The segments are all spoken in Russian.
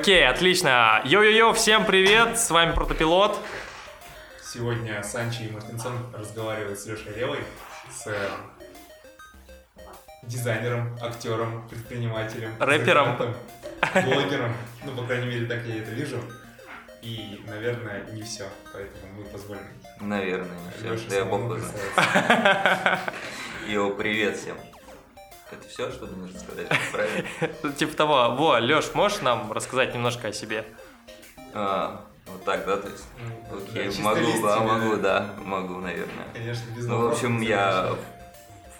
Окей, отлично. Йо-йо-йо, всем привет, с вами Протопилот. Сегодня Санчи и Мартинсон разговаривают с Лешей Левой, с э, дизайнером, актером, предпринимателем, Рэпером. блогером. Ну, по крайней мере, так я это вижу. И, наверное, не все, поэтому мы позволим Наверное, не все. Да я бог. Йоу, привет всем. Это все, что нужно сказать? Правильно? Типа того. Во, Леш, можешь нам рассказать немножко о себе? А, вот так, да, то есть? Ну, Окей, могу, да, могу, да, могу, наверное. Конечно, без Ну, в общем, я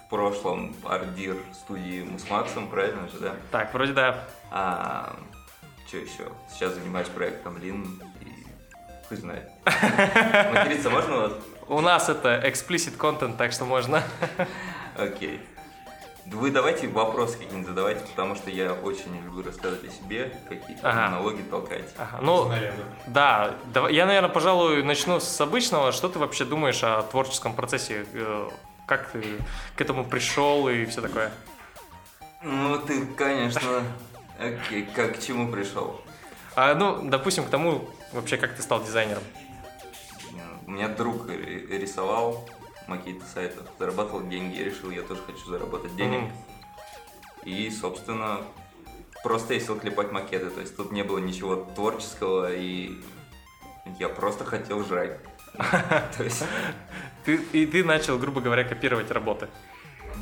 в прошлом ардир студии мы с Максом, правильно же, да? Так, вроде да. А что еще? Сейчас занимаюсь проектом Лин и хуй знает. Материться можно у вас? У нас это explicit content, так что можно. Окей. Вы давайте вопросы какие-нибудь задавайте, потому что я очень люблю рассказывать о себе, какие-то Ага. монологи толкать. Ага, ну, Снаряды. да, давай- я, наверное, пожалуй, начну с обычного. Что ты вообще думаешь о творческом процессе? Э, Как ты к этому пришел и все такое? Ну, ты, конечно, окей, как к чему пришел? А, ну, допустим, к тому, вообще, как ты стал дизайнером. У меня друг ри- рисовал макеты сайтов, зарабатывал деньги, я решил, я тоже хочу заработать денег. Мгм. И, собственно, просто я сел клепать макеты, то есть тут не было ничего творческого, и я просто хотел жрать. То есть, Ты, и ты начал, грубо говоря, копировать работы.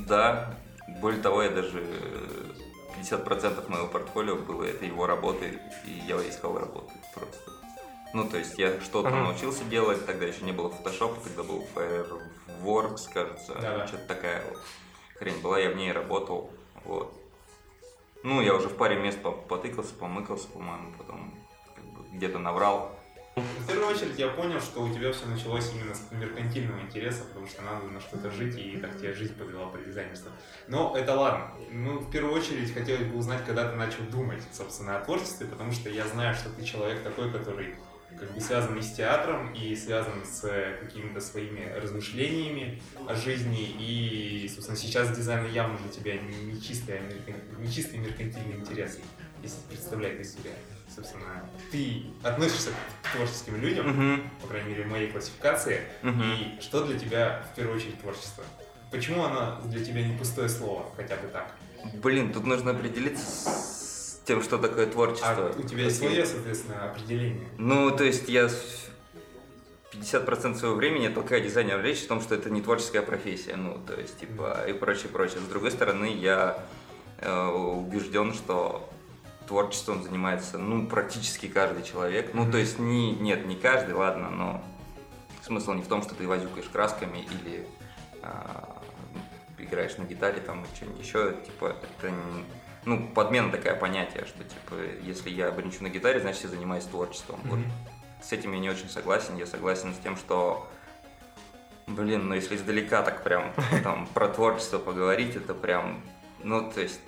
да, более того, я даже э, 50% моего портфолио было это его работы, и я искал работу просто. Ну, то есть я что-то научился делать, тогда еще не было Photoshop, тогда был Fireworks, кажется, Да-да. что-то такая вот хрень была, я в ней работал, вот. Ну, я уже в паре мест по- потыкался, помыкался, по-моему, потом как бы где-то наврал. В первую очередь я понял, что у тебя все началось именно с меркантильного интереса, потому что надо на что-то жить, и так тебя жизнь подвела по дизайнерству. Но это ладно. Ну, в первую очередь хотелось бы узнать, когда ты начал думать, собственно, о творчестве, потому что я знаю, что ты человек такой, который как бы связан и с театром, и связан с э, какими-то своими размышлениями о жизни, и, собственно, сейчас дизайн явно для тебя не чистый, не чистый меркантильный интерес, если представлять из себя. Собственно, ты относишься к творческим людям, Мгм, по крайней мере, в моей классификации, мгм. и что для тебя в первую очередь творчество? Почему оно для тебя не пустое слово, хотя бы так? Блин, тут нужно определиться с тем, что такое творчество. А у тебя есть свое, соответственно, определение. Ну, то есть я с- 50% своего времени толкаю дизайнера речь о том, что это не творческая профессия, ну, то есть, типа, и прочее, прочее. С другой стороны, я э, убежден, что творчеством занимается, ну, практически каждый человек. Ну, то есть, не, нет, не каждый, ладно, но смысл не в том, что ты возюкаешь красками или а, играешь на гитаре там и что-нибудь еще, типа, это не- ну, подмена такая понятие, что, типа, если я бренчу на гитаре, значит, я занимаюсь творчеством. Вот Мгм. с этим я не очень согласен. Я согласен с тем, что, блин, ну если издалека так прям там про творчество поговорить, это прям, ну то есть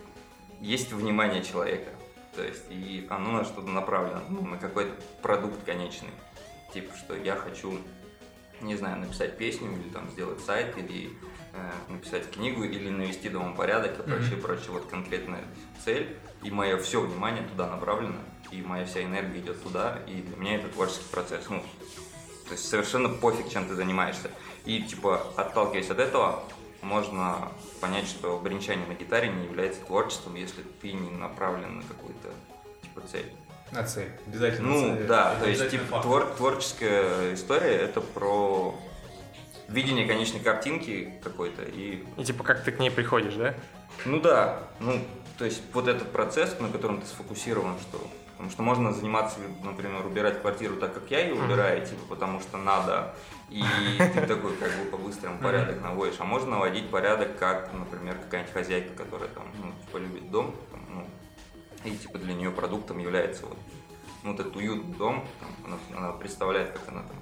есть внимание человека, то есть и оно на что-то направлено, ну, на какой-то продукт конечный, типа что я хочу, не знаю, написать песню или там сделать сайт или написать книгу или навести дома порядок и прочее, прочее. Вот конкретная цель и мое все внимание туда направлено, и моя вся энергия идет туда, и для меня это творческий процесс. Ну, то есть совершенно пофиг, чем ты занимаешься. И типа, отталкиваясь от этого, можно понять, что бренчание на гитаре не является творчеством, если ты не направлен на какую-то типа цель. На цель. Обязательно Ну цель. да, то есть типа твор- творческая история это про видение конечной картинки какой-то и И типа, как ты к ней приходишь, да? ну да, ну то есть вот этот процесс, на котором ты сфокусирован, что потому что можно заниматься, например, убирать квартиру так, как я ее убираю, типа потому что надо, и ты такой как бы по-быстрому порядок наводишь, а можно наводить порядок, как, например, какая-нибудь хозяйка, которая там, ну, типа любит дом, там, ну, и типа для нее продуктом является вот, ну, этот уютный дом, там, она, она представляет, как она там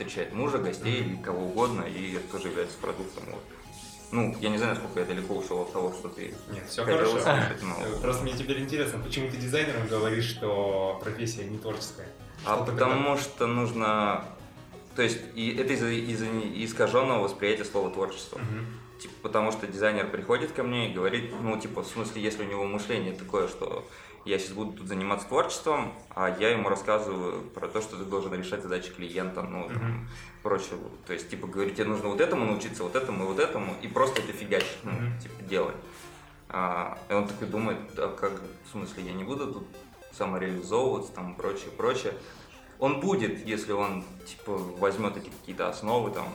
встречает мужа, гостей или кого угодно, и это тоже является продуктом. Вот. Ну, я не знаю, насколько я далеко ушел от того, что ты Нет, все хорошо. услышать, но- Э, Просто мне теперь интересно, почему ты дизайнером говоришь, что профессия не творческая? А Что ты потому что нужно... То есть, и это из-за из искаженного восприятия слова творчество. тогда- Мгм. Типа, потому что дизайнер приходит ко мне и говорит, ну, типа, в смысле, если у него мышление такое, что я сейчас буду тут заниматься творчеством, а я ему рассказываю про то, что ты должен решать задачи клиента, ну, там, Мгм. прочее. То есть, типа, говорить, тебе нужно вот этому научиться, вот этому и вот этому, и просто это фигачить, ну, Мгм. типа, делать. А, и он такой думает, а как, в смысле, я не буду тут самореализовываться, там, прочее, прочее. Он будет, если он, типа, возьмет эти какие-то основы, там,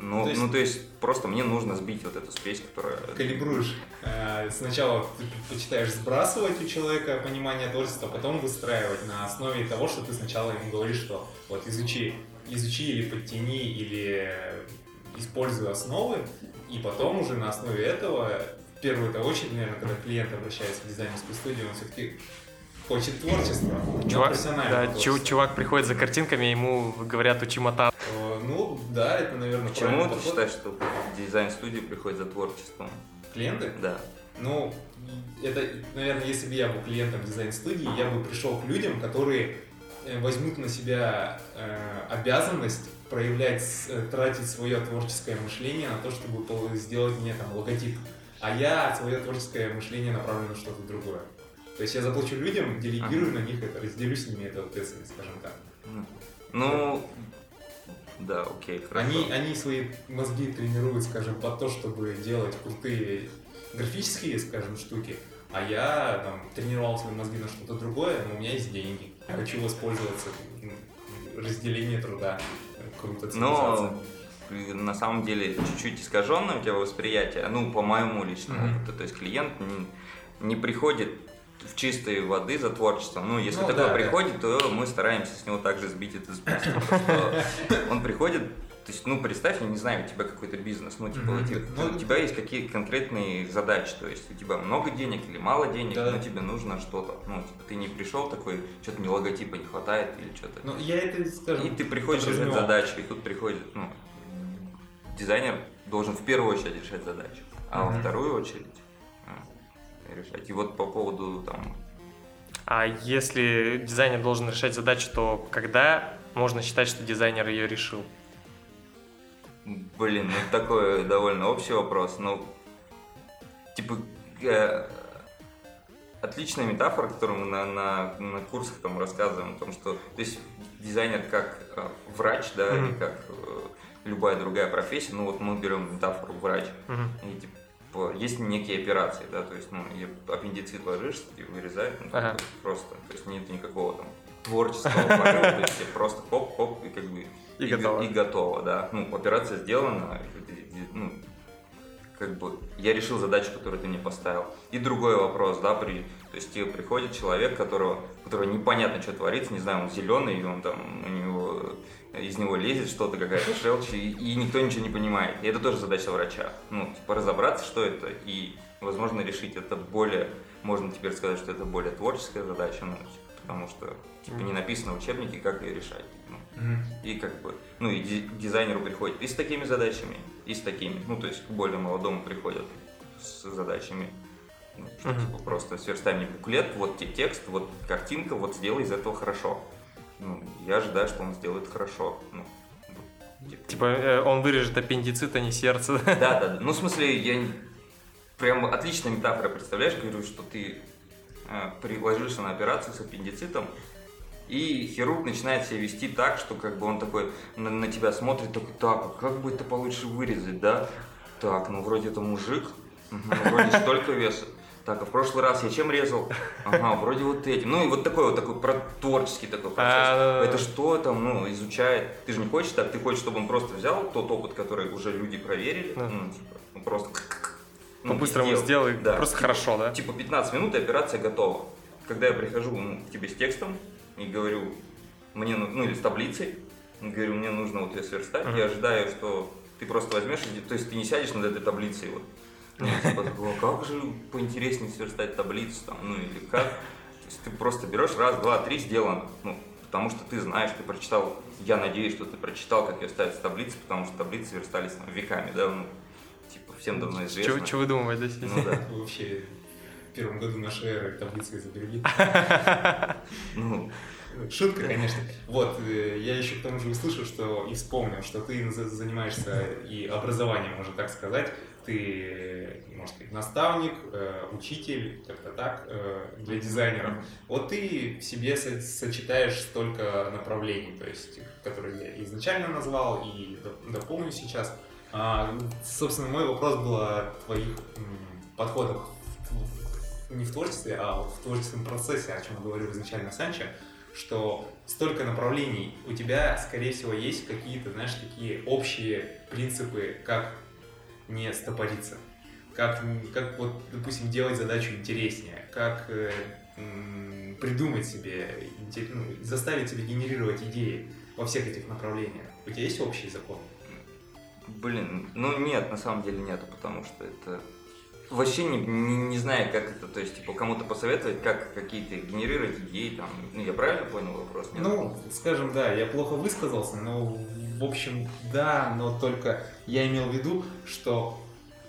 ну, То есть- ну, то есть, просто мне нужно сбить вот эту спесь, которая... Калибруешь. Э, Сначала ты предпочитаешь сбрасывать у человека понимание творчества, а потом выстраивать на основе того, что ты сначала ему говоришь, что вот изучи, изучи или подтяни, или используй основы, и потом уже на основе этого, в первую-то очередь, наверное, когда клиент обращается в дизайнерскую студию, он все-таки хочет творчества, но Чувак, да, чу- творчества. чувак приходит за картинками, ему говорят учи матан. Э, Ну, да, это, наверное, Почему ты подход. считаешь, что дизайн-студии приходит за творчеством? Клиенты? Да. Ну, это, наверное, если бы я был клиентом дизайн-студии, я бы пришел к людям, которые э, возьмут на себя э, обязанность проявлять, э, тратить свое творческое мышление на то, чтобы сделать мне там логотип. А я свое творческое мышление направлю на что-то другое. То есть я заплачу людям, делегирую на них это, разделю с ними эту ответственность, скажем так. Ну, да, окей, хорошо. Они, они свои мозги тренируют, скажем, под то, чтобы делать крутые графические, скажем, штуки, а я там тренировал свои мозги на что-то другое, но у меня есть деньги. Я хочу воспользоваться разделением труда. Круто. Но на самом деле чуть-чуть искаженное у тебя восприятие, ну, по моему личному Мгм. опыту. То есть клиент не, не приходит в чистой воды за творчеством. Ну, если Ну, такое да, да. приходит, то мы стараемся с него также сбить это с Он приходит, то есть, ну, представь, я не знаю, у тебя какой-то бизнес, ну, типа, Мгм. у тебя- Ну, у тебя есть какие конкретные задачи, то есть у тебя много денег или мало денег, Да. но тебе нужно что-то. Ну, типа, ты не пришел такой, что-то мне логотипа не хватает или что-то. Ну, я это, скажем, И ты приходишь решать задачу, и тут приходит, ну, дизайнер должен в первую очередь решать задачу, а во Мгм. вторую очередь решать. И вот по поводу там, А если дизайнер должен решать задачу, то когда можно считать, что дизайнер ее решил? блин, ну такой довольно общий вопрос, но типа э, отличная метафора, которую мы на, на, на курсах там рассказываем, о том, что то есть дизайнер как э, врач, да, Мгм. или как э, любая другая профессия, ну вот мы берем метафору врач, Мгм. И, типа, есть некие операции, да, то есть, ну, и аппендицит ложишься и вырезают, ну, Ага. бы просто, то есть нет никакого там творческого порыва, то есть просто хоп-хоп и как бы И готово. И готово, да. Ну, операция сделана, и- и- ну, как бы я решил задачу, которую ты мне поставил. И другой вопрос, да, при, то есть тебе приходит человек, которого, которого непонятно, что творится, не знаю, он зеленый, и он там, у него, из него лезет что-то, какая-то желчь, и, и никто ничего не понимает. И это тоже задача врача. Ну, типа разобраться, что это, и, возможно, решить это более, можно теперь сказать, что это более творческая задача, ну, типа, потому что, типа, не написано в учебнике, как ее решать. Ну, и как бы, ну и дизайнеру приходит и с такими задачами, и с такими. Ну, то есть к более молодому приходят с задачами. Ну, что, типа, просто сверстай мне буклет, вот тебе текст, вот картинка, вот сделай из этого хорошо. Ну, я ожидаю, что он сделает хорошо. Ну, типа, Типа э, он вырежет аппендицит, а не сердце. да, да, да. Ну, в смысле, я прям отличная метафора, представляешь, говорю, что ты э, приложишься на операцию с аппендицитом, и хирург начинает себя вести так, что как бы он такой на, на тебя смотрит, такой, так, а как бы это получше вырезать, да? Так, ну вроде это мужик, ну, вроде столько веса. Так, а в прошлый раз я чем резал? Ага, вроде вот этим. Ну и вот такой вот такой про творческий такой процесс. А, Это что там, ну, изучает. Ты же не хочешь так, ты хочешь, чтобы он просто взял тот опыт, который уже люди проверили, ну, типа, ну, просто ну, По-быстрому сделай, Да. просто Типа- хорошо, да? Типа 15 минут и операция готова. Когда я прихожу ну, к тебе с текстом и говорю, мне, ну, ну, или с таблицей, говорю, мне нужно вот ее сверстать, Мгм. я ожидаю, что ты просто возьмешь, то есть ты не сядешь над этой таблицей вот. Ну, типа, как же поинтереснее сверстать таблицу там, ну или как. То есть ты просто берешь раз, два, три, сделано. Ну, потому что ты знаешь, ты прочитал, я надеюсь, что ты прочитал, как с таблицы, потому что таблицы верстались там, веками, да, ну, типа, всем давно известно. Что выдумывать, да? Ну да. Вы Вообще, в первом году нашей эры таблицы изобрели. Ну, Шутка, конечно. Вот, э, я еще к тому же услышал, что и вспомнил, что ты за- занимаешься и образованием, можно так сказать. Ты, можно сказать, наставник, э, учитель, как-то так, э, для дизайнеров. Вот ты в себе со- сочетаешь столько направлений, то есть, которые я изначально назвал и доп- дополню сейчас. А, собственно, мой вопрос был о твоих подходах не в творчестве, а вот в творческом процессе, о чем говорил изначально Санчо, что столько направлений, у тебя, скорее всего, есть какие-то, знаешь, такие общие принципы, как не стопориться, как, как вот, допустим, делать задачу интереснее, как э, м, придумать себе, ну, заставить себя генерировать идеи во всех этих направлениях. У тебя есть общий закон? Блин, ну нет, на самом деле нету, потому что это вообще не, не, не знаю, как это, то есть, типа, кому-то посоветовать, как какие-то генерировать идеи, там, ну, я правильно понял вопрос? Нет? Ну, скажем, да, я плохо высказался, но в общем, да, но только я имел в виду, что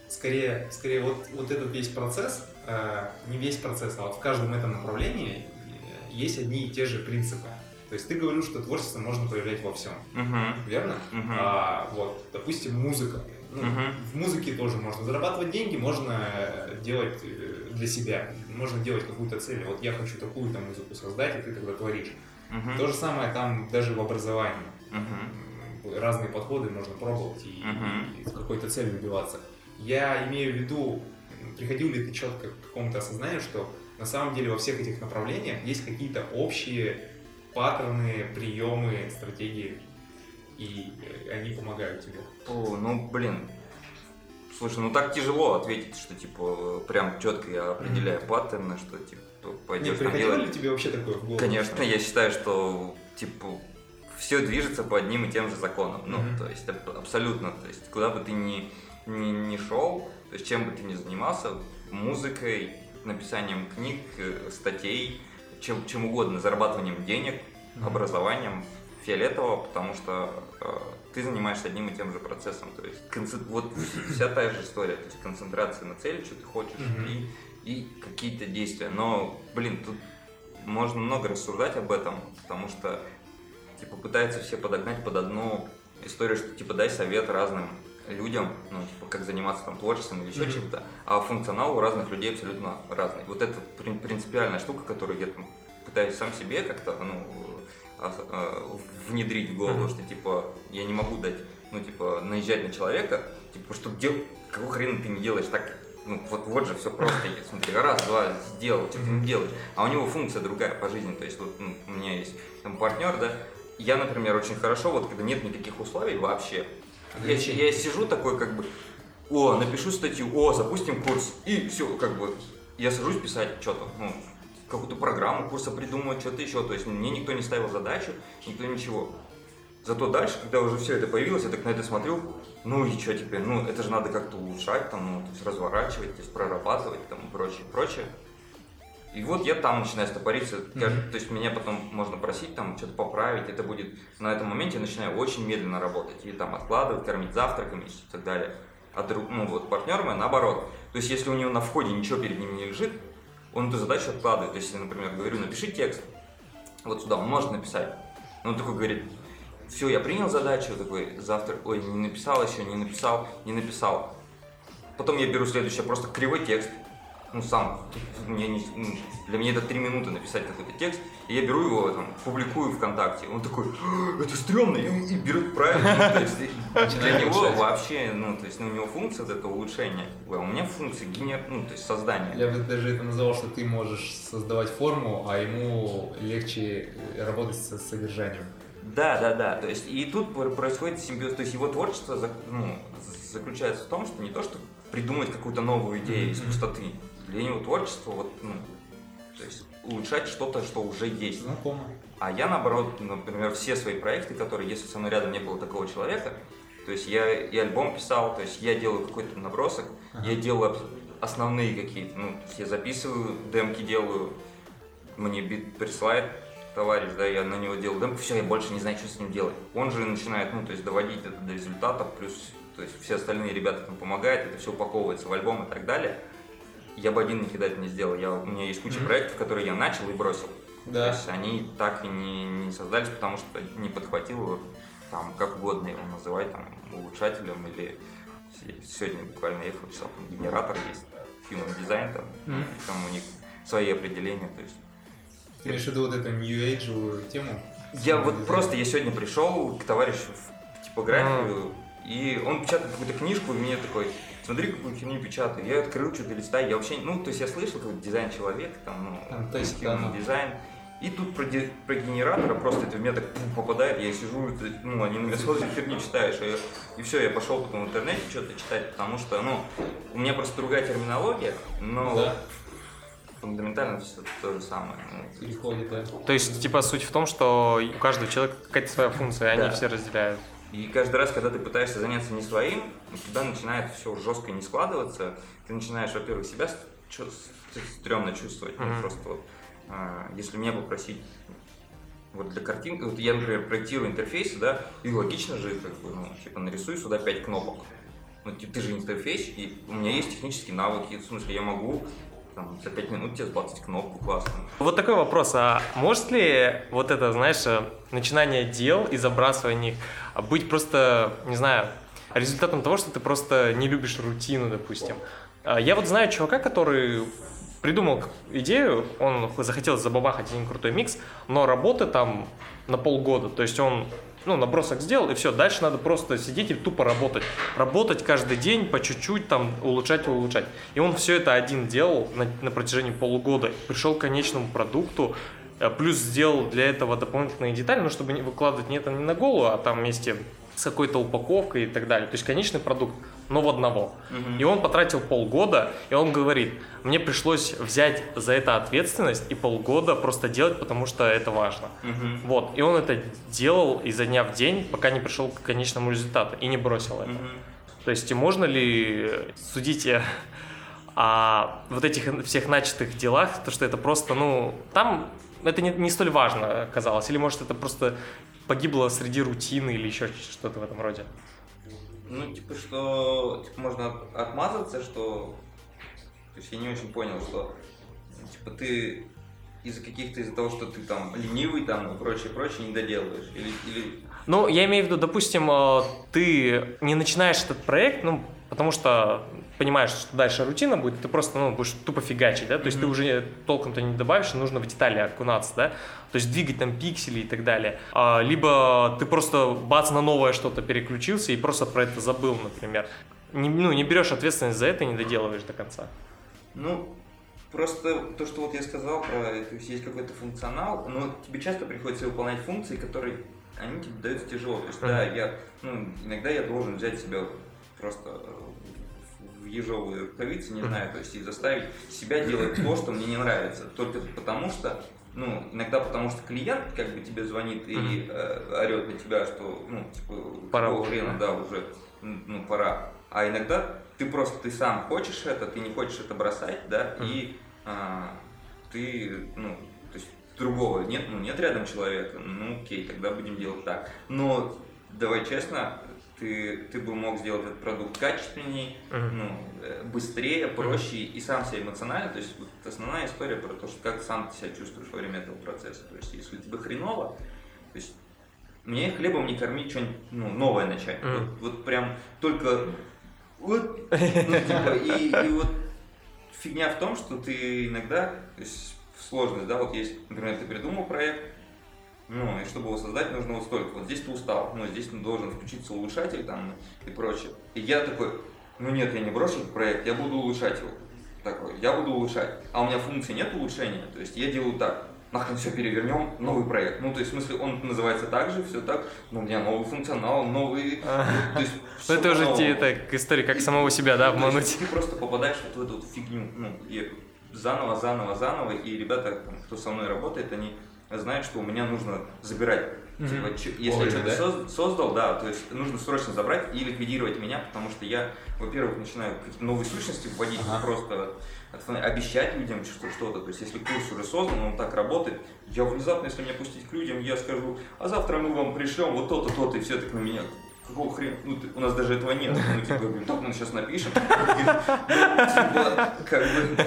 скорее, скорее вот, вот этот весь процесс, э, не весь процесс, а вот в каждом этом направлении э, есть одни и те же принципы. То есть ты говорил, что творчество можно проявлять во всем, Мгм, верно? мгм. А, вот, допустим, музыка. Ну, Мгм. В музыке тоже можно зарабатывать деньги, можно э, делать э, для себя, можно делать какую-то цель. Вот я хочу такую-то музыку создать, и ты тогда творишь. Мгм, То же самое там даже в образовании. М, Разные подходы можно пробовать и, Мгм. и с какой-то целью добиваться. Я имею в виду, приходил ли ты четко к какому-то осознанию, что на самом деле во всех этих направлениях есть какие-то общие паттерны, приемы, стратегии, и э, они помогают тебе. О, ну, блин. Слушай, ну так тяжело ответить, что, типа, прям четко я определяю паттерны, что, типа, Не, пойдешь там приходило делать. ли тебе вообще такое в голову? Конечно, я считаю, что, типа, все движется по одним и тем же законам. Ну, Мгм. то есть, аб- абсолютно. То есть, куда бы ты ни, ни, ни шел, то есть, чем бы ты ни занимался, музыкой, написанием книг, э, статей, чем, чем угодно, зарабатыванием денег, Мгм. образованием, фиолетово, потому что э, ты занимаешься одним и тем же процессом. То есть, конце- вот вся та же история, то есть, концентрация на цели, что ты хочешь, Мгм. и, и какие-то действия. Но, блин, тут можно много рассуждать об этом, потому что типа пытаются все подогнать под одну историю, что типа дай совет разным людям, ну, типа, как заниматься там творчеством или еще Мгм. чем-то, а функционал у разных людей абсолютно разный. Вот это прин- принципиальная штука, которую я там пытаюсь сам себе как-то, ну, а- а, внедрить в голову, Мгм. что, типа, я не могу дать, ну, типа, наезжать на человека, типа, что дел... какого хрена ты не делаешь так, ну, вот, вот же все просто есть. Смотри, раз, два, сделал, что ты не делаешь. А у него функция другая по жизни. То есть, вот ну, у меня есть там партнер, да, я, например, очень хорошо, вот когда нет никаких условий вообще, я, я сижу такой, как бы, о, напишу статью, о, запустим курс, и все, как бы, я сажусь писать что-то, ну, какую-то программу курса придумывать, что-то еще, то есть мне никто не ставил задачу, никто ничего. Зато дальше, когда уже все это появилось, я так на это смотрю, ну и что теперь, ну это же надо как-то улучшать, там, ну, то есть разворачивать, то есть прорабатывать, там, и прочее, прочее. И вот я там начинаю стопориться, Мгм. то есть меня потом можно просить там что-то поправить, это будет на этом моменте я начинаю очень медленно работать, и там откладывать, кормить завтраками и так далее. А друг, ну вот партнер мой наоборот, то есть если у него на входе ничего перед ним не лежит, он эту задачу откладывает, то есть я, например, говорю, напиши текст, вот сюда, он может написать, но он такой говорит, все, я принял задачу, такой, завтра, ой, не написал еще, не написал, не написал. Потом я беру следующее, просто кривой текст, ну, сам, мне не- ну, для меня это три минуты написать какой-то текст, и я беру его, там, публикую ВКонтакте. Он такой, «А, это стрёмно, и, и берет правильно. Ну, то есть, для него улучшать. вообще, ну, то есть, ну, у него функция вот это улучшение, а у меня функция генер, ну, то есть, создания. Я бы даже это назвал, что ты можешь создавать форму, а ему легче работать со содержанием. Да, да, да. То есть и тут пр- происходит симбиоз. То есть его творчество ну, заключается в том, что не то, что придумать какую-то новую идею из Мгм. пустоты. Для него творчество вот, ну, то есть улучшать что-то, что уже есть. Знакомо. А я наоборот, например, все свои проекты, которые, если со мной рядом не было такого человека, то есть я и альбом писал, то есть я делаю какой-то набросок, Ага. я делаю основные какие-то, ну, то есть я записываю, демки делаю, мне бит присылает товарищ, да, я на него делаю демку, все, я больше не знаю, что с ним делать. Он же начинает, ну, то есть доводить это до результата, плюс, то есть все остальные ребята там помогают, это все упаковывается в альбом и так далее. Я бы один никогда это не сделал. Я, у меня есть куча Мгм. проектов, которые я начал и бросил. То Да. есть они так и не, не создались, потому что не подхватил там, как угодно его называть, там, улучшателем или Сегодня буквально ехал, писал, там генератор есть, Human Design, там, Мгм. там у них свои определения, то есть Ты имеешь в виду вот эту New Age тему? Я вот Design? просто, я сегодня пришел к товарищу в типографию, и он печатает какую-то книжку, и мне такой, смотри, какую херню печатает. Я открыл, что-то листаю, я вообще, ну, то есть я слышал, как дизайн человека, там, ну, А, то есть human оно. дизайн. И тут про, ди- про генератора просто это в меня так пум, попадает, я сижу, это, ну, они на меня смотрят, херню читаешь, и, и все, я пошел потом в интернете что-то читать, потому что, ну, у меня просто другая терминология, но Да. фундаментально все то же самое. ну, Переходит, да. То есть, типа, суть в том, что у каждого человека какая-то своя функция, и они Да. все разделяют. И каждый раз, когда ты пытаешься заняться не своим, у тебя начинает все жестко не складываться. Ты начинаешь, во-первых, себя стрёмно чувствовать. Ну, Мгм. просто вот, а, если меня попросить вот для картинки, вот я, например, проектирую интерфейсы, да, и логично же, как бы, ну, типа, нарисуй сюда 5 кнопок. Ну, типа, ты же интерфейс, и у меня есть технические навыки, в смысле, я могу там, за 5 минут тебе сбацать кнопку классно. Вот такой вопрос, а может ли вот это, знаешь, э, начинание дел и забрасывание их а быть просто, не знаю, результатом того, что ты просто не любишь рутину, допустим? А Я вот знаю чувака, который придумал идею, он захотел забабахать один крутой микс, но работы там на полгода, то есть он ну, набросок сделал, и все, дальше надо просто сидеть и тупо работать. Работать каждый день по чуть-чуть, там, улучшать улучшать. И он все это один делал на, на протяжении полугода, пришел к конечному продукту, плюс сделал для этого дополнительные детали, ну, чтобы не выкладывать не это не на голову, а там вместе с какой-то упаковкой и так далее. То есть конечный продукт, но в одного. И он потратил полгода, и он говорит, мне пришлось взять за это ответственность и полгода просто делать, потому что это важно. Мгм. Вот, и он это делал изо дня в день, пока не пришел к конечному результату и не бросил это. Мгм. То есть можно ли судить э, о вот этих всех начатых делах, то что это просто, ну, там это не, не столь важно казалось, или может это просто погибло среди рутины или еще что-то в этом роде? Ну, типа, что типа, можно от- отмазаться, что. То есть я не очень понял, что типа ты из-за каких-то из-за того, что ты там ленивый там и прочее, прочее, не доделываешь. Или, или... Ну, я имею в виду, допустим, э, ты не начинаешь этот проект, ну, потому что понимаешь, что дальше рутина будет, ты просто, ну, будешь тупо фигачить, да, то есть ты Мгм. уже толком-то не добавишь, нужно в детали окунаться, да, то есть двигать там пиксели и так далее. А, либо ты просто бац на новое что-то переключился и просто про это забыл, например. Не, ну, не берешь ответственность за это и не доделываешь до конца. Ну, просто то, что вот я сказал про, то есть есть какой-то функционал, но тебе часто приходится выполнять функции, которые, они тебе даются тяжело. То есть, да, я, ну, иногда я должен взять себя просто ежовые рукавицы, не знаю, то есть и заставить себя делать то, что мне не нравится. Только потому что, ну, иногда потому что клиент как бы тебе звонит и э, орет на тебя, что, ну, типа, Пора уже, хрена, да, уже, ну, пора. А иногда ты просто, ты сам хочешь это, ты не хочешь это бросать, да, и а, ты, ну, то есть другого нет, ну, нет рядом человека, ну, окей, тогда будем делать так. Но, давай честно, ты, ты бы мог сделать этот продукт качественней, Мгм. ну, э, быстрее, проще и сам себя эмоционально. То есть вот основная история про то, что как сам ты себя чувствуешь во время этого процесса. То есть если тебе хреново, то есть мне хлебом не кормить что-нибудь ну, новое начать. Мгм. Вот, вот прям только вот, ну, типа, и, и вот фигня в том, что ты иногда, то есть сложность, да, вот есть, например, ты придумал проект, ну, и чтобы его создать, нужно вот столько. Вот здесь ты устал, ну, здесь должен включиться улучшатель там и прочее. И я такой, ну нет, я не брошу этот проект, я буду улучшать его. Такой, я буду улучшать. А у меня функции нет улучшения, то есть я делаю так. Нахрен все перевернем, новый проект. Ну, то есть, в смысле, он называется так же, все так, но у меня новый функционал, новый... То есть, Ну, это уже те, так, история, как самого себя, да, Ну, обмануть. Ты просто попадаешь вот в эту вот фигню, ну, и заново, заново, заново, и ребята, кто со мной работает, они знают, что у меня нужно забирать. Мгм. Типа, если Вовремя, я что-то да? соз- создал, да, то есть нужно срочно забрать и ликвидировать меня, потому что я, во-первых, начинаю какие-то новые сущности вводить, Ага. просто обещать людям что- что-то. То есть если курс уже создан, он так работает, я внезапно, если меня пустить к людям, я скажу, а завтра мы вам пришлем вот то-то, то-то, и все так на меня. Какого хрена? Ну, ты- у нас даже этого нет. Ну, типа, я говорю, так, мы сейчас напишем. Ну, типа, как бы,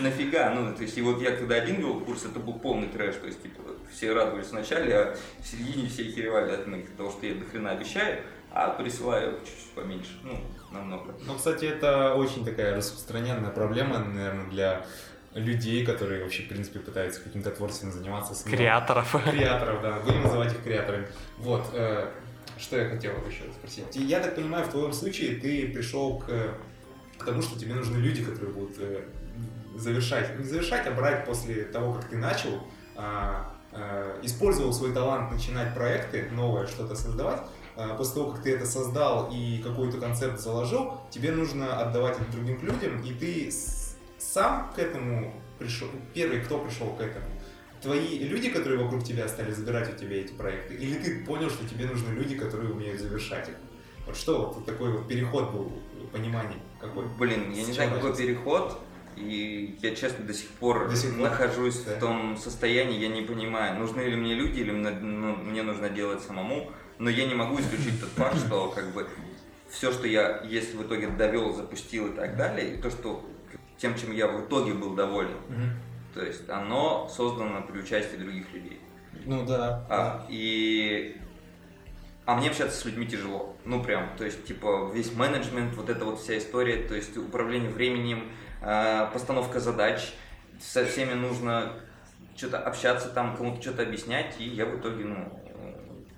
нафига? Ну, то есть, и вот я когда один вел курс, это был полный трэш. То есть, типа, все радовались вначале, а в середине все херевали от моих того, что я до хрена обещаю. а присылаю чуть-чуть поменьше, ну, намного. Ну, кстати, это очень такая распространенная проблема, наверное, для людей, которые вообще, в принципе, пытаются каким-то творчеством заниматься. С Креаторов. Креаторов, да. Будем называть их креаторами. Вот. Э, что я хотел еще спросить. Я так понимаю, в твоем случае ты пришел к, к тому, что тебе нужны люди, которые будут э, завершать, не завершать, а брать после того, как ты начал, а, а, использовал свой талант начинать проекты, новое что-то создавать, а, после того, как ты это создал и какой-то концепт заложил, тебе нужно отдавать это другим людям, и ты сам к этому пришел, первый, кто пришел к этому? Твои люди, которые вокруг тебя стали забирать у тебя эти проекты, или ты понял, что тебе нужны люди, которые умеют завершать их? Вот что вот такой вот переход был, понимание какой? Блин, я не знаю, какой переход, и я, честно, до сих пор, до сих пор? нахожусь да. в том состоянии, я не понимаю, нужны ли мне люди, или ну, мне нужно делать самому. Но я не могу исключить тот факт, что как бы все, что я, если в итоге довел, запустил и так далее, и то, что тем, чем я в итоге был доволен, Мгм. То есть оно создано при участии других людей. Ну да. А, и... А мне общаться с людьми тяжело. Ну, прям, то есть, типа, весь менеджмент, вот эта вот вся история, то есть, управление временем, э, постановка задач, со всеми нужно что-то общаться, там, кому-то что-то объяснять, и я в итоге, ну,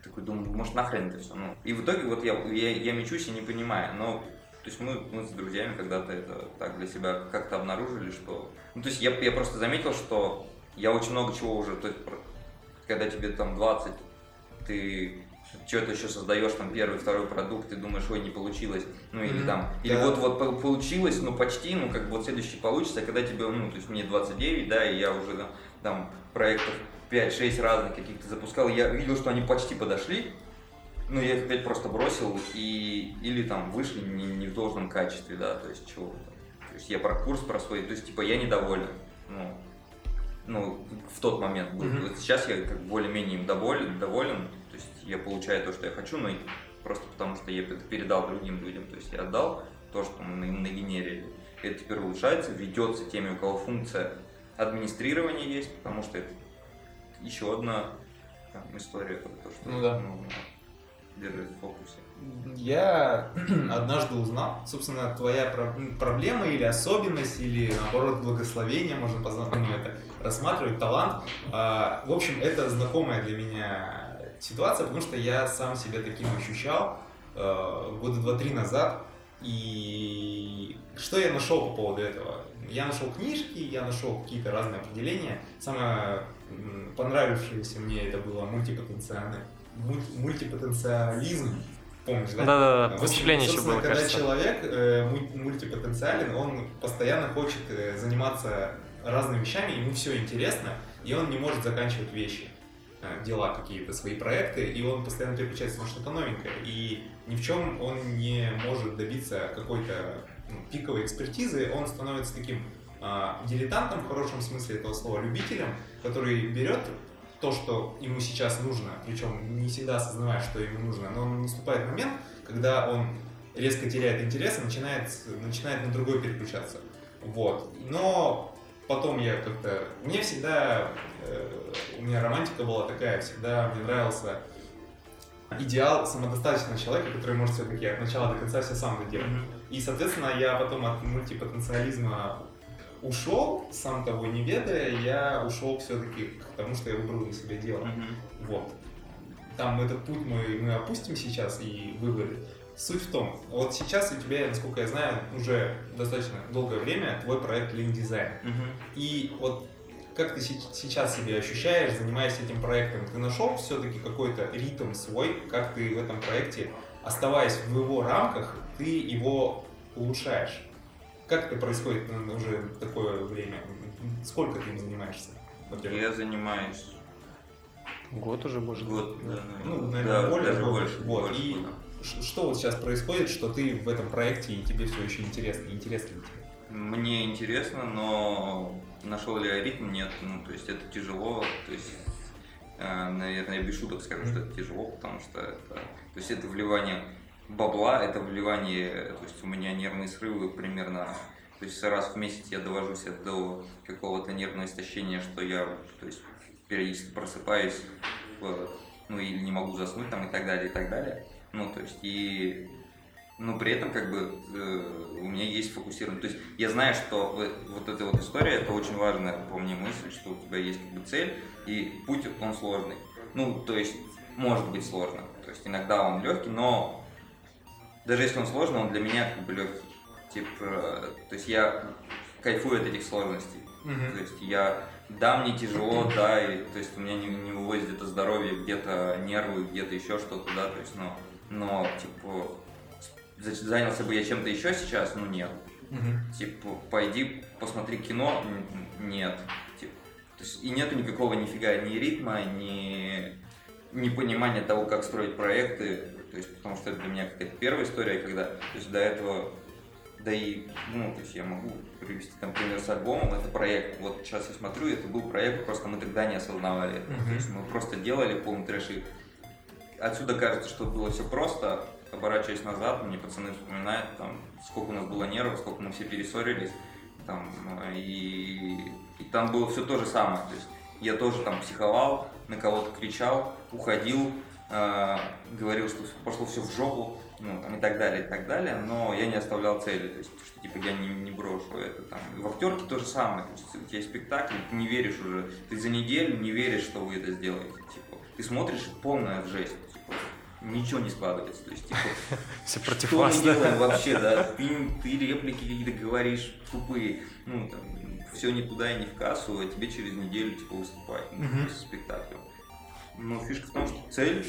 такой думаю, может, нахрен это все, ну. И в итоге вот я, я, я мечусь и не понимаю, но то есть мы, мы с друзьями когда-то это так для себя как-то обнаружили, что... Ну, то есть я, я просто заметил, что я очень много чего уже... То есть, когда тебе там 20, ты что-то еще создаешь, там первый, второй продукт, ты думаешь, ой, не получилось, ну или Мгм. там, или Да. вот вот по- получилось, ну почти, ну как бы вот следующий получится, а когда тебе, ну то есть мне 29, да, и я уже там, там проектов 5-6 разных каких-то запускал, я видел, что они почти подошли, ну, я их опять просто бросил и или там вышли не, не в должном качестве, да, то есть чего там. То есть я про курс про свой, то есть типа я недоволен. Ну, ну, в тот момент был. Мгм. Вот сейчас я как более-менее им доволен, доволен, то есть я получаю то, что я хочу, но просто потому что я это передал другим людям, то есть я отдал то, что мы на- нагенерили. Это теперь улучшается, ведется теми, у кого функция администрирования есть, потому что это еще одна там, история про то, что Ну да. нужно держать в фокусе. Я однажды узнал, собственно, твоя про- проблема или особенность, или наоборот благословение, можно по-разному это рассматривать, талант. А, В общем, это знакомая для меня ситуация, потому что я сам себя таким ощущал э, года два-три назад. И что я нашел по поводу этого? Я нашел книжки, я нашел какие-то разные определения. Самое понравившееся мне это было мультипотенциальный мульти- мультипотенциализм. Помнишь, да? Да-да-да, В общем, выступление еще собственно, было, когда кажется. человек э, муль- мультипотенциален, он постоянно хочет э, заниматься разными вещами, ему все интересно, и он не может заканчивать вещи, э, дела какие-то, свои проекты, и он постоянно переключается на что-то новенькое, и ни в чем он не может добиться какой-то ну, пиковой экспертизы, он становится таким а, дилетантом в хорошем смысле этого слова, любителем, который берет то, что ему сейчас нужно, причем не всегда осознавая, что ему нужно, но наступает момент, когда он резко теряет интерес и начинает, начинает на другой переключаться. Вот. Но потом я как-то... Мне всегда... э, у меня романтика была такая, всегда мне нравился идеал самодостаточного человека, который может все-таки от начала до конца все сам доделать. И, соответственно, я потом от мультипотенциализма ушел, сам того не ведая, я ушел все-таки к тому, что я выбрал для себя дело. Вот. Там этот путь мы, мы опустим сейчас и выборы. Суть в том, вот сейчас у тебя, насколько я знаю, уже достаточно долгое время твой проект Lean Design. И вот как ты се- сейчас себя ощущаешь, занимаясь этим проектом? Ты нашел все-таки какой-то ритм свой, как ты в этом проекте, оставаясь в его рамках, ты его улучшаешь? Как это происходит ну, уже такое время? Сколько ты им занимаешься? Я занимаюсь Год уже, может. год, да, Ну, наверное. Да, более даже года. больше. Вот, больше и- года. Что вот сейчас происходит, что ты в этом проекте и тебе все еще интересно? Интересно ли тебе? Мне интересно, но нашел ли я ритм? Нет. Ну, то есть это тяжело. То есть, э, наверное, я без шуток скажу, что это тяжело, потому что это, то есть это вливание бабла, это вливание, то есть у меня нервные срывы примерно, то есть раз в месяц я довожу себя до какого-то нервного истощения, что я, то есть периодически просыпаюсь, э, ну или не могу заснуть там и так далее, и так далее. Ну, то есть, и но при этом как бы э, у меня есть фокусирование. То есть я знаю, что вот эта вот история, это очень важная по мне мысль, что у тебя есть как бы цель, и путь он сложный. Ну, то есть может быть сложно. То есть иногда он легкий, но даже если он сложный, он для меня как бы легкий. Типа, то есть я кайфую от этих сложностей. Mm-hmm. То есть я, да, мне тяжело, да, и, то есть у меня не, не вывозит где-то здоровье, где-то нервы, где-то еще что-то, да, то есть, но, но, типа, занялся бы я чем-то еще сейчас, ну нет. Угу. Типа, пойди посмотри кино, нет. Типа, то есть, и нету никакого нифига ни ритма, ни, ни понимания того, как строить проекты. То есть, потому что это для меня какая-то первая история, когда, то есть до этого, да и, ну, то есть я могу привести там пример с альбомом, это проект. Вот сейчас я смотрю, это был проект, просто мы тогда не осознавали это. Mm-hmm. То есть мы просто делали полный трэш и отсюда кажется, что было все просто, оборачиваясь назад, мне пацаны вспоминают, там, сколько у нас было нервов, сколько мы все перессорились, там, и, и там было все то же самое, то есть я тоже там психовал, на кого-то кричал, уходил, э, говорил, что пошло все в жопу, ну, там, и так далее, и так далее, но я не оставлял цели, то есть, что, типа, я не, не брошу это, там, и в актерке то же самое, то есть, у тебя спектакль, ты не веришь уже, ты за неделю не веришь, что вы это сделаете, типа, ты смотришь, полная жесть, ничего не складывается. То есть, типа, Все против что вас, мы да? делаем вообще, да? Ты, ты реплики какие-то говоришь тупые, ну, там, все не туда и не в кассу, а тебе через неделю, типа, выступать ну, uh-huh. с спектаклем. Но фишка в том, что цель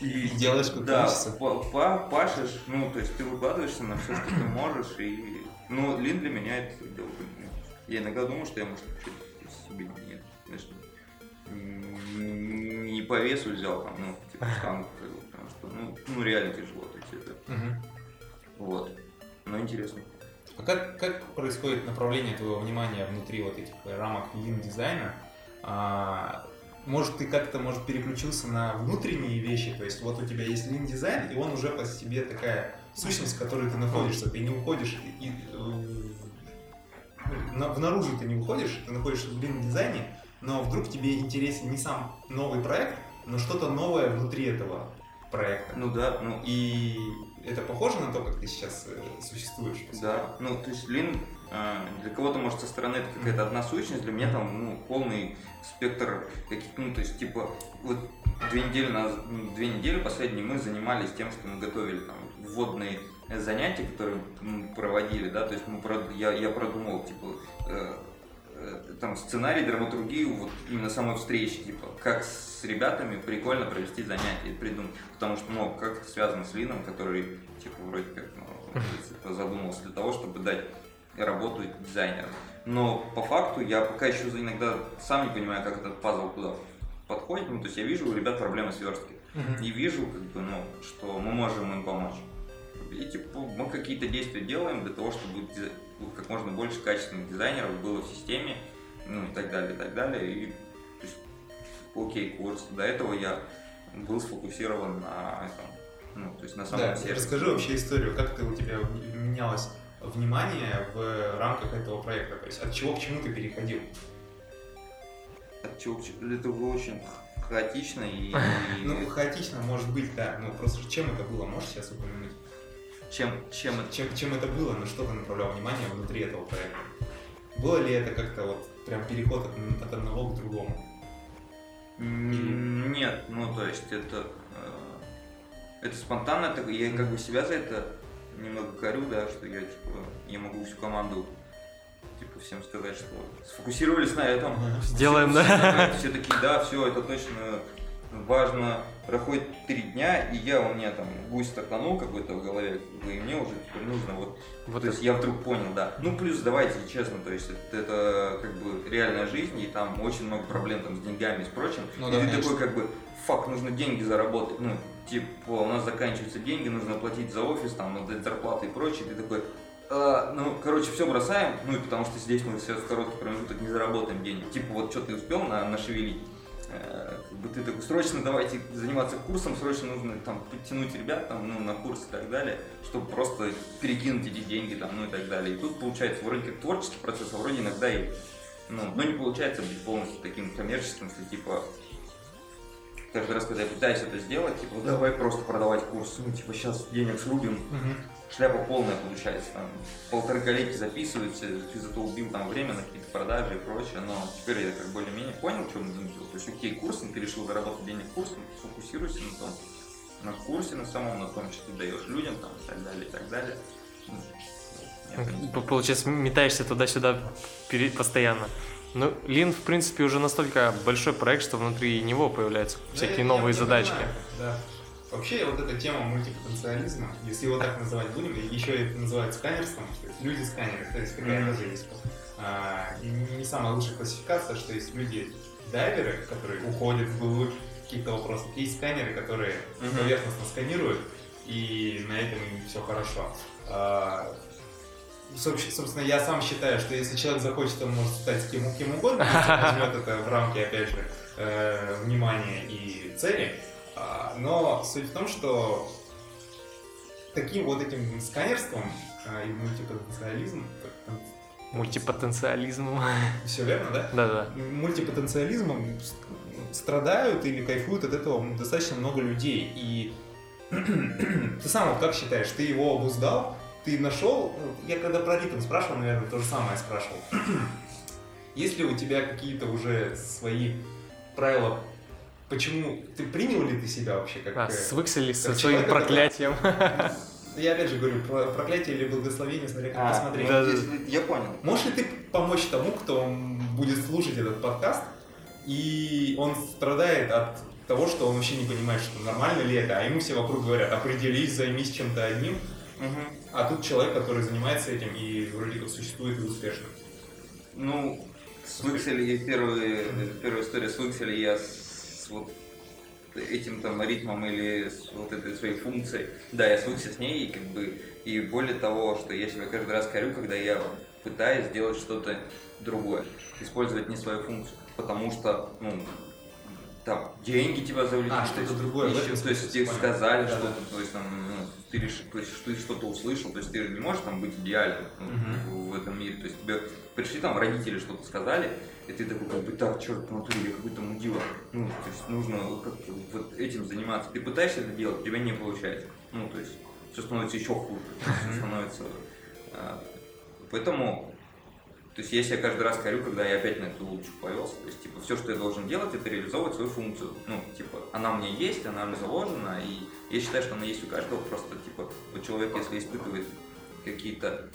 и, делаешь как да, Па, па, пашешь, ну, то есть ты выкладываешься на все, что ты можешь, и, ну, Лин для меня это, я иногда думаю, что я, может, себе нет, знаешь, не по весу взял, там, ну, типа, штангу ну, ну реально тяжело. То есть это... Угу. Вот. Но интересно. А как, как происходит направление твоего внимания внутри вот этих рамок лин-дизайна? А, может, ты как-то, может, переключился на внутренние вещи, то есть вот у тебя есть лин-дизайн, и он уже по себе такая сущность, в которой ты находишься, ты не уходишь и, и на, внаружи ты не уходишь, ты находишься в лин-дизайне, но вдруг тебе интересен не сам новый проект, но что-то новое внутри этого проекта. Ну да, ну и это похоже на то, как ты сейчас э, существуешь? Да, ну то есть Лин для кого-то может со стороны это какая-то одна сущность, для меня там ну, полный спектр каких ну то есть типа вот две недели на две недели последние мы занимались тем, что мы готовили там вводные занятия, которые мы проводили, да, то есть мы я я продумал типа э, Э, там сценарий, драматургию, вот именно самой встречи, типа, как с ребятами прикольно провести занятия, придумать. Потому что, ну, как это связано с Лином, который, типа, вроде как, ну, задумался для того, чтобы дать работу дизайнерам. Но по факту я пока еще иногда сам не понимаю, как этот пазл куда подходит. Ну, то есть я вижу у ребят проблемы с версткой. Uh-huh. И вижу, как бы, ну, что мы можем им помочь. И типа мы какие-то действия делаем для того, чтобы как можно больше качественных дизайнеров было в системе, ну и так далее, и так далее. И то есть, окей, курс. До этого я был сфокусирован на этом, ну, то есть на самом да, сервисе. Расскажи вообще историю, как ты у тебя менялось внимание в рамках этого проекта, то есть от чего к чему ты переходил? От чего к чему? Это было очень хаотично и... Ну, хаотично может быть, да, но просто чем это было, можешь сейчас упомянуть? Чем, чем, чем, чем это было, на что ты направлял внимание внутри этого проекта? Было ли это как-то вот прям переход от, от одного к другому? Нет, ну то есть это, э, это спонтанно, это, я как бы себя за это немного корю, да, что я типа, я могу всю команду типа всем сказать, что сфокусировались на этом. Сделаем, все, да? Все, все такие, да, все, это точно важно, проходит три дня, и я у меня там гусь стартанул какой-то в голове, и мне уже теперь нужно вот, вот то есть я вдруг понял, да. Ну плюс давайте честно, то есть это, это как бы реальная жизнь, и там очень много проблем там с деньгами и с прочим, ну, и да, ты конечно. такой как бы, фак, нужно деньги заработать, ну типа у нас заканчиваются деньги, нужно платить за офис, там, надо зарплаты и прочее, ты такой, Uh, ну, короче, все бросаем, ну и потому что здесь мы все в короткий промежуток не заработаем денег. Типа, вот что ты успел на, нашевелить, Э, как бы ты такой, срочно давайте заниматься курсом, срочно нужно там подтянуть ребят там, ну, на курс и так далее, чтобы просто перекинуть эти деньги там, ну и так далее. И тут получается вроде как творческий процесс, а вроде иногда и, ну, но не получается быть полностью таким коммерческим, что типа каждый раз, когда я пытаюсь это сделать, типа, давай просто продавать курс, ну, типа, сейчас денег срубим, шляпа полная получается, там, полторы коллеги записываются, ты зато убил там время на какие-то продажи и прочее, но теперь я как более-менее понял, что нужно делать. То есть, окей, курсом, ты решил заработать денег курсом, сфокусируйся на том, на курсе на самом, на том, что ты даешь людям, там, и так далее, и так далее. Ну, Получается, метаешься туда-сюда постоянно. Ну, Лин, в принципе, уже настолько большой проект, что внутри него появляются Ну, всякие новые задачки. понимаю, Да. Вообще, вот эта тема мультипотенциализма, если его так называть будем, и еще это называют сканерством, то есть люди-сканеры, то есть такая тоже есть. А, и не самая лучшая классификация, что есть люди дайверы, которые уходят в глубь каких-то вопросов, есть сканеры, которые поверхностно сканируют, и на этом им все хорошо. А, собственно, я сам считаю, что если человек захочет, он может стать кем, кем угодно, если возьмет это в рамки, опять же, э, внимания и цели. А, Но суть в том, что таким вот этим сканерством а, и мультипотенциализм, Мультипотенциализм. все верно, да? Да-да. мультипотенциализмом страдают или кайфуют от этого достаточно много людей. И ты сам вот как считаешь, ты его обуздал, ты нашел, ну, я когда про ритм спрашивал, наверное, то же самое спрашивал. Есть ли у тебя какие-то уже свои правила, почему, ты принял ли ты себя вообще как... А, э, свыкся ли со своим проклятием? Я опять же говорю, про проклятие или благословение, смотря как А, посмотреть. ну, Да, да. если- Я понял. Можешь ли ты помочь тому, кто будет слушать этот подкаст, и он страдает от того, что он вообще не понимает, что нормально ли это, а ему все вокруг говорят, определись, займись чем-то одним, Мгм. А тут человек, который занимается этим и вроде как существует и успешно. Ну, с Выкселе, первая, первая история с Выкселе, я с, с вот этим там ритмом или с вот этой своей функцией, да, я свыкся с ней, и как бы, и более того, что я себя каждый раз корю, когда я пытаюсь сделать что-то другое, использовать не свою функцию, потому что, ну, там, деньги тебя завлекли, А, то что-то есть другое, еще- то есть тебе сказали Да, что-то, да. то есть там, ну, ты решил, то есть ты что-то услышал, то есть ты не можешь там быть идеальным ну, Мгм. в этом мире, то есть тебе пришли там родители что-то сказали, и ты такой как бы так, черт, внутри я какой-то мудила, ну, то есть нужно как-то вот этим заниматься, ты пытаешься это делать, у тебя не получается, ну, то есть все становится еще хуже, все становится, а, поэтому то есть я себя каждый раз корю, когда я опять на эту удочку повелся. То есть, типа, все, что я должен делать, это реализовывать свою функцию. Ну, типа, она у меня есть, она мне заложена, и я считаю, что она есть у каждого. Просто, типа, вот человек, если испытывает какие-то,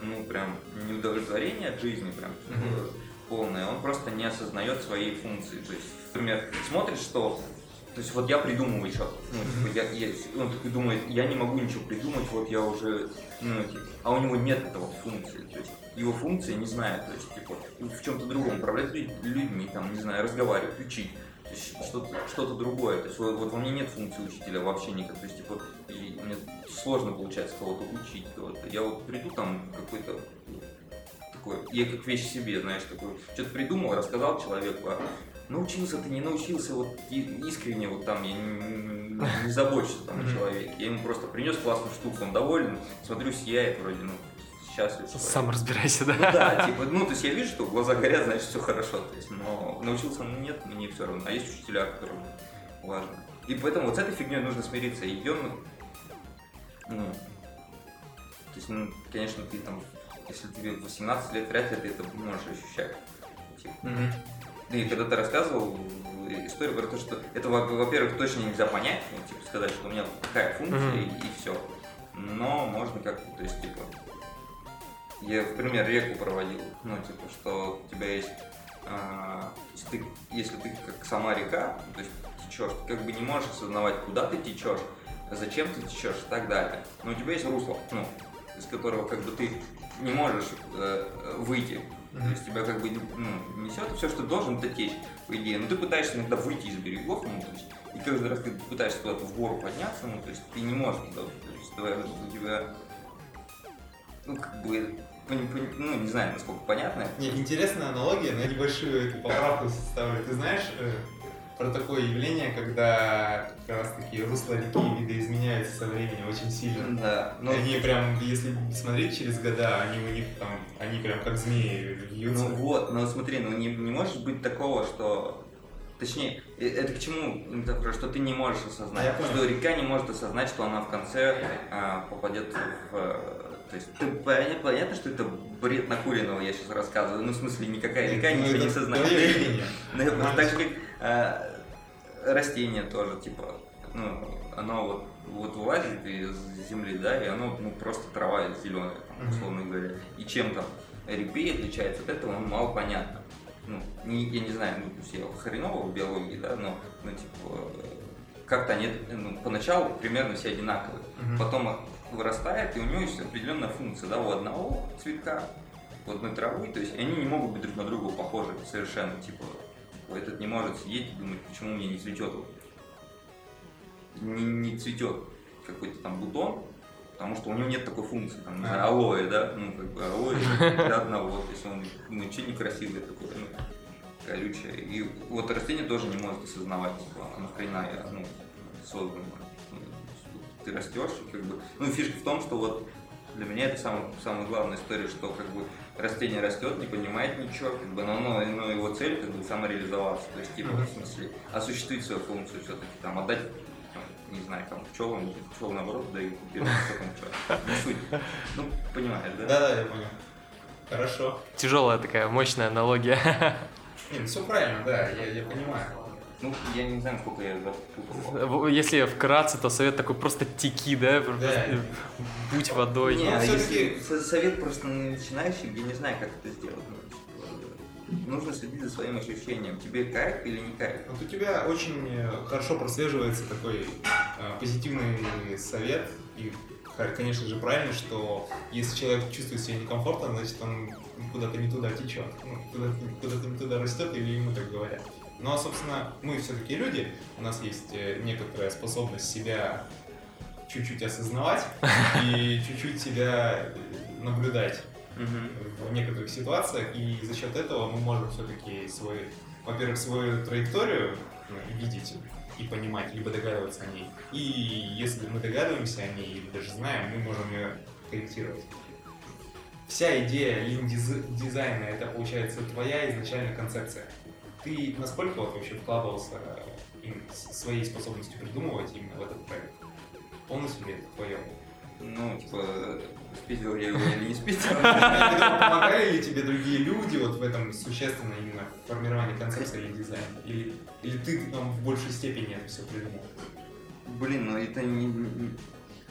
ну, прям, неудовлетворения от жизни, прям, Мгм. полное, он просто не осознает своей функции. То есть, например, смотришь, что то есть вот я придумываю что-то. Ну, типа, я, я, он такой думает, я не могу ничего придумать, вот я уже, ну, типа, а у него нет этого функции. То есть его функции не знает, то есть, типа, в чем-то другом, управлять люд- людьми, там, не знаю, разговаривать, учить. То есть что-то, что-то другое. То есть вот, вот во мне нет функции учителя вообще никак. То есть, типа, и мне сложно получается кого-то учить. кого-то. Я вот приду там какой-то такой, я как вещь себе, знаешь, такой, что-то придумал, рассказал человеку, а научился ты, не научился, вот искренне вот там, я не, не- забочусь там о человеке. Я ему просто принес классную штуку, он доволен, смотрю, сияет вроде, ну, счастлив. человек. Сам разбирайся, Ну да? да, типа, ну, то есть я вижу, что глаза горят, значит, все хорошо. То есть, но научился он нет, мне все равно. А есть учителя, которым важно. И поэтому вот с этой фигней нужно смириться. И ее, ну, ну, то есть, ну, конечно, ты там, если тебе 18 лет, вряд ли ты это можешь ощущать. Типа, Мгм. и когда ты рассказывал историю про то, что это, во- во-первых, точно нельзя понять, ну, типа, сказать, что у меня такая функция Мгм. и, все. Но можно как-то, то есть, типа, я, в пример, реку проводил, ну, типа, что у тебя есть, а, если, ты, если ты как сама река, то есть течешь, ты как бы не можешь осознавать, куда ты течешь, зачем ты течешь и так далее. Но у тебя есть русло, ну, из которого как бы ты не можешь э, э, выйти. То есть тебя как бы ну, несет все, что должен это течь, по идее. Но ты пытаешься иногда выйти из берегов, ну, то есть, и каждый раз, ты пытаешься куда-то в гору подняться, ну, то есть ты не можешь туда, то есть твоя- у тебя, ну, как бы, ну, не знаю, насколько понятно. Не, интересная аналогия, но я небольшую эту поправку ставлю. Ты знаешь э, про такое явление, когда как раз таки русло реки видоизменяется со временем очень сильно? Да, ну, они прям, если смотреть через года, они у них там, они прям как змеи вьются. Ну вот, но смотри, ну не, не может быть такого, что Точнее, э, это к чему метафора, что ты не можешь осознать, Я понял. что река не может осознать, что она в конце а, попадет в... То есть, ты, понятно, что это бред накуренного я сейчас рассказываю, ну, в смысле, никакая река Ну, ничего это не сознает. Ну, так же, как э, растение тоже, типа, ну, оно вот, вот вылазит из земли, да, и оно ну, просто трава зеленая, там, условно говоря. И чем там репей отличается от этого, ну, мало понятно. Ну, не, я не знаю, ну, я хреново в биологии, да, но, ну, типа, э, как-то они, ну, поначалу примерно все одинаковые. Мгм. Потом вырастает, и у него есть определенная функция, да, у одного цветка, у одной травы, то есть они не могут быть друг на друга похожи совершенно, типа, этот не может сидеть и думать, почему мне не цветет, не, не цветет какой-то там бутон, потому что у него нет такой функции, там, не знаю, А. алоэ, да, ну, как бы алоэ для одного, то есть он, ну, что некрасивое такое, ну, колючее, и вот растение тоже не может осознавать, типа, а нахрена я, ну, создано, ты растешь, и как бы, ну, фишка в том, что вот для меня это самая, самая главная история, что как бы растение растет, не понимает ничего, как бы, но, но, но его цель как бы самореализоваться, то есть, типа, Мгм. в смысле, осуществить свою функцию все-таки, там, отдать там, не знаю, там, пчелам, пчелы наоборот берут, что там, что, не суть. Ну, понимаешь, да? Да-да, я понял. Хорошо. Тяжелая такая мощная аналогия. Не, ну все правильно, да, я, я понимаю. Ну, я не знаю, сколько я запутал. Если вкратце, то совет такой просто теки, да? Просто Будь водой. Не, а если со- совет просто на начинающий, я не знаю, как это сделать. Ну, Нужно следить за своим ощущением. Тебе кайф или не кайф? Вот у тебя очень э, хорошо прослеживается такой э, позитивный совет, и, конечно же, правильно, что если человек чувствует себя некомфортно, значит, он куда-то не туда течет, ну, куда-то, куда-то не туда растет, или ему так говорят. Ну, а, собственно, мы все-таки люди, у нас есть э, некоторая способность себя чуть-чуть осознавать и чуть-чуть себя наблюдать в некоторых ситуациях, и за счет этого мы можем все-таки свой, во-первых, свою траекторию ну, видеть и понимать, либо догадываться о ней. И если мы догадываемся о ней или даже знаем, мы можем ее корректировать. Вся идея лин-дизайна это получается твоя изначальная концепция. Ты насколько вот вообще вкладывался им своей способностью придумывать именно в этот проект? Полностью ли это твое? Ну, типа, спиздил я его или не спиздил? Помогали ли тебе другие люди вот в этом существенно именно в формировании концепции или дизайна? Или, или ты там в большей степени это все придумал? Блин, ну это не...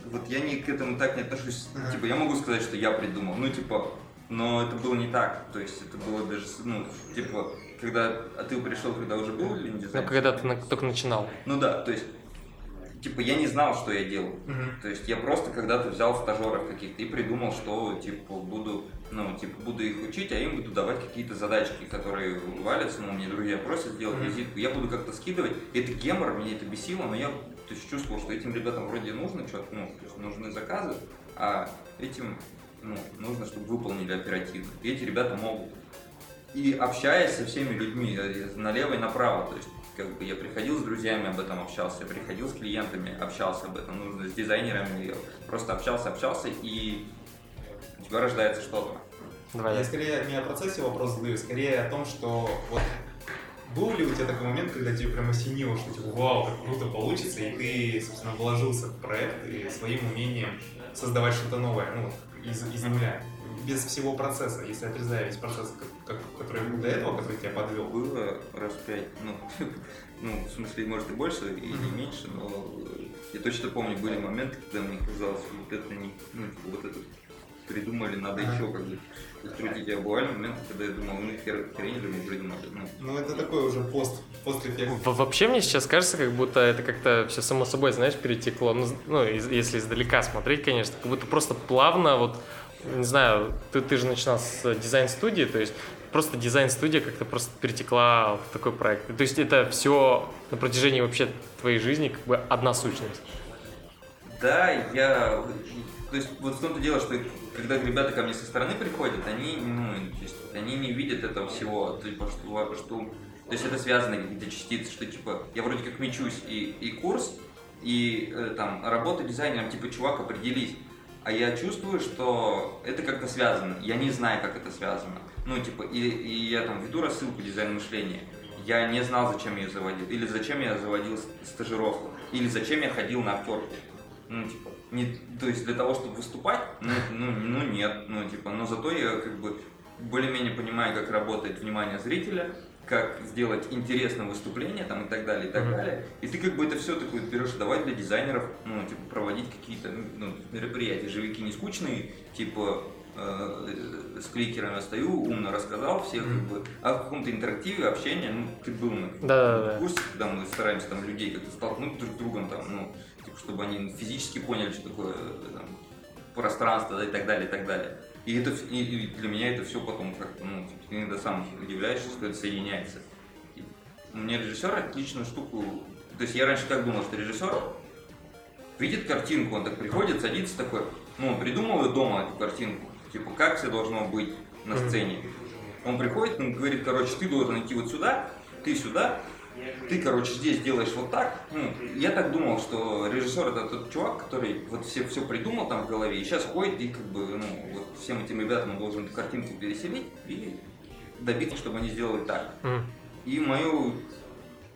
Вот я не к этому так не отношусь. Типа, я могу сказать, что я придумал. Ну, типа, но это было не так. То есть это было даже, ну, типа, когда... А ты пришел, когда уже был или Ну, когда ты на- только начинал. Ну да, то есть, типа, я не знал, что я делаю. То есть я просто когда-то взял стажеров каких-то и придумал, что типа буду, ну, типа, буду их учить, а им буду давать какие-то задачки, которые валятся, ну, мне друзья просят сделать Мгм. визитку, я буду как-то скидывать. Это гемор, меня это бесило, но я то есть, чувствовал, что этим ребятам вроде нужно что-то, ну, то есть нужны заказы, а этим, ну, нужно, чтобы выполнили оперативно. И эти ребята могут. И общаясь со всеми людьми э, налево и направо, то есть как бы я приходил с друзьями об этом общался, я приходил с клиентами, общался об этом, нужно с дизайнерами, я просто общался, общался, и у тебя рождается что-то. Давай Я я. скорее не о процессе вопрос задаю, скорее о том, что вот был ли у тебя такой момент, когда тебе прям осенило, что типа, вау, как круто получится, и ты, собственно, вложился в проект и своим умением создавать что-то новое, ну, из, из нуля, без всего процесса, если отрезая весь процесс, как, как- который был до этого, который тебя подвел. Было раз пять, ну, ну, в смысле, может и больше, и не меньше, но я точно помню, были моменты, когда мне казалось, что вот это не, ну, типа, вот это придумали, надо еще как бы крутить. А бывали моменты, когда я думал, ну, хер, хрень же мы придумали, ну, Ну, это такой уже пост, постэффект. Во- Вообще мне сейчас кажется, как будто это как-то все само собой, знаешь, перетекло. Ну, ну, из- если издалека смотреть, конечно, как будто просто плавно, вот, не знаю, ты, ты же начинал с дизайн-студии, то есть просто дизайн-студия как-то просто перетекла в такой проект. То есть это все на протяжении вообще твоей жизни как бы одна сущность. Да, я... То есть вот в том-то дело, что когда ребята ко мне со стороны приходят, они, ну, то есть, они не видят этого всего, типа, что, что... То есть это связано какие-то частицы, что типа я вроде как мечусь и, и курс, и э, там работа дизайнером, типа, чувак, определись. А я чувствую, что это как-то связано. Я не знаю, как это связано. Ну, типа, и, и я там веду рассылку дизайн мышления. я не знал, зачем ее заводил, или зачем я заводил стажировку, или зачем я ходил на актерку. Ну, типа, не, то есть для того, чтобы выступать, ну, ну, ну нет, ну, типа, но зато я как бы более-менее понимаю, как работает внимание зрителя, как сделать интересное выступление там и так далее, и так mm-hmm. далее. И ты как бы это все такое берешь, давай для дизайнеров, ну, типа, проводить какие-то ну, мероприятия. Живики не скучные, типа, э, с кликерами стою, умно рассказал всех, mm-hmm. как бы, а в каком-то интерактиве, общения, ну, ты был на да, курсе, когда мы стараемся там людей как-то столкнуть друг с другом, там, ну, типа, чтобы они физически поняли, что такое там, пространство да, и так далее, и так далее. И, это, и для меня это все потом как-то, ну, типа, ты иногда сам удивляешься, что это соединяется. И мне режиссер отличную штуку... То есть я раньше как думал, что режиссер видит картинку, он так приходит, садится такой, ну, он придумал дома эту картинку, типа, как все должно быть на сцене. Он приходит, он говорит, короче, ты должен идти вот сюда, ты сюда, ты, короче, здесь делаешь вот так. Ну, я так думал, что режиссер это тот чувак, который вот все, все придумал там в голове, и сейчас ходит и как бы, ну, вот всем этим ребятам он должен эту картинку переселить и добиться, чтобы они сделали так. Mm. И мою,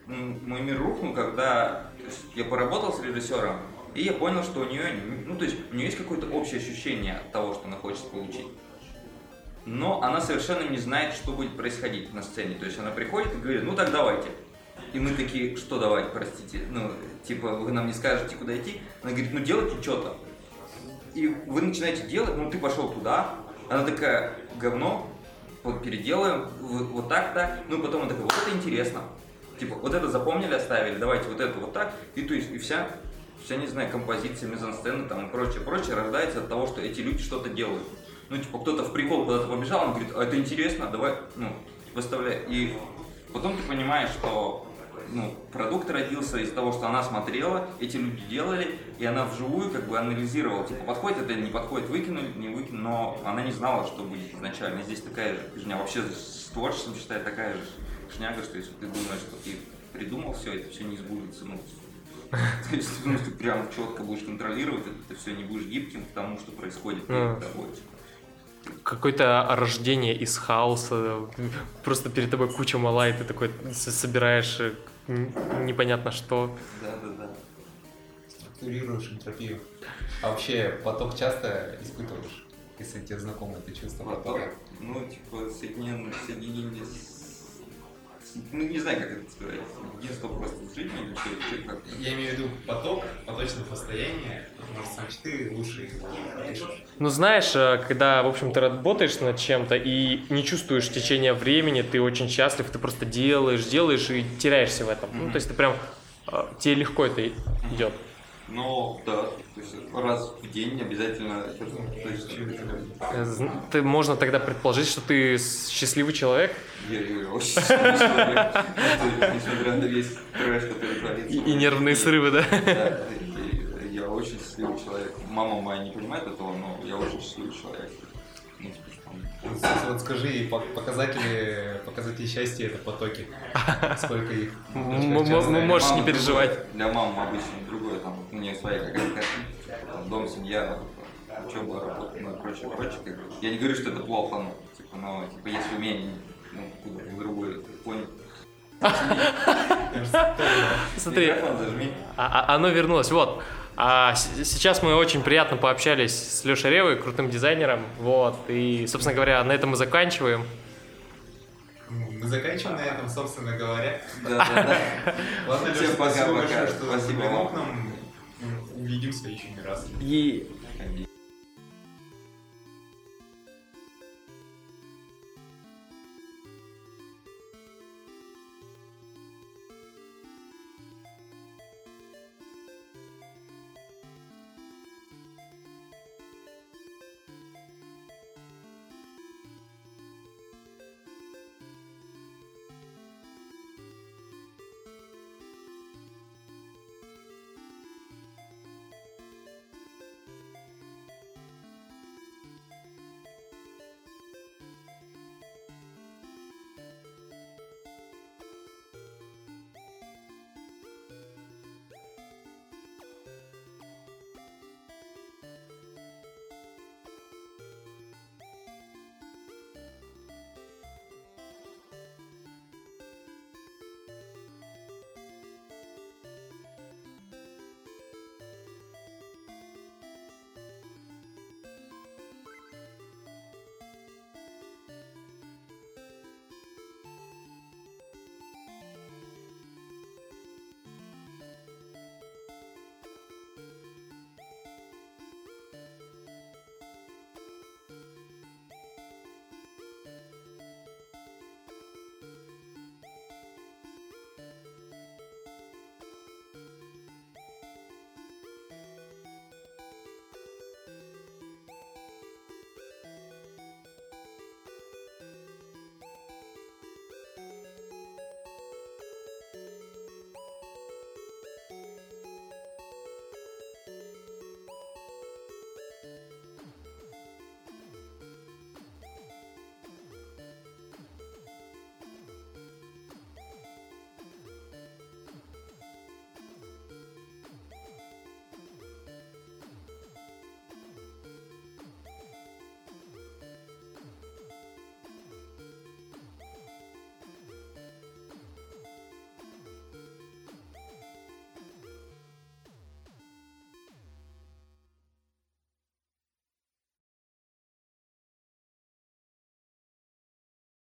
мой мир рухнул, когда я поработал с режиссером, и я понял, что у нее, ну, то есть у нее есть какое-то общее ощущение от того, что она хочет получить. Но она совершенно не знает, что будет происходить на сцене. То есть она приходит и говорит, ну так давайте. И мы такие, что давать, простите, ну, типа, вы нам не скажете, куда идти. Она говорит, ну делайте что-то. И вы начинаете делать, ну ты пошел туда, она такая, говно, вот переделаем, вот так-то, ну потом она такая, вот это интересно. Типа, вот это запомнили, оставили, давайте вот это вот так. И то есть, и вся, вся, не знаю, композиция, мизансцена там и прочее, прочее рождается от того, что эти люди что-то делают. Ну, типа, кто-то в прикол куда-то побежал, он говорит, а это интересно, давай, ну, выставляй. И потом ты понимаешь, что ну, продукт родился из того, что она смотрела, эти люди делали, и она вживую как бы анализировала, типа, подходит это или не подходит, выкинули, не выкинули, но она не знала, что будет изначально. Здесь такая же фигня, вообще с творчеством, считаю, такая же шняга, что если ты думаешь, что ты придумал все, это все не сбудется, ну, то есть, ну, ты прям четко будешь контролировать, это все не будешь гибким к тому, что происходит перед тобой какое-то рождение из хаоса, просто перед тобой куча мала, и ты такой собираешь э, непонятно что. Да, да, да. Структурируешь энтропию. А вообще поток часто испытываешь, если тебе знакомо это чувство потока? Ну, типа, соединение, соединение с ну, не знаю, как это сказать, единство просто людьми или что, как Я имею в виду поток, поточное состояние, может, сам ты лучше. Ну, знаешь, э, когда, в общем, ты работаешь над чем-то и не чувствуешь течение времени, ты очень счастлив, ты просто делаешь, делаешь и теряешься в этом. Mm-hmm. Ну, то есть ты прям, э, тебе легко это идет. Ну, да, то есть раз в день обязательно. То есть... Э, ты можно тогда предположить, что ты счастливый человек? Я, я очень счастливый человек. Несмотря на весь трэш, который творится. И, и нервные срывы, да? Да, я очень счастливый человек. Мама моя не понимает этого, но я очень счастливый человек. Ну, вот скажи, показатели, показатели счастья это потоки. Сколько их? Можешь не переживать. Для мамы обычно другое, там у нее своя какая-то дом, семья, учеба, работа, ну и прочее, прочее. Я не говорю, что это плохо, но типа, но типа есть умение, ну, куда в другое понять. Смотри, а, а, оно вернулось. Вот. А сейчас мы очень приятно пообщались с Лешей Ревой, крутым дизайнером. Вот. И, собственно говоря, на этом мы заканчиваем. Мы заканчиваем на этом, собственно говоря. Да, да, да. Ладно, Всем пока, пока. Что спасибо вам. Увидимся еще не раз. И...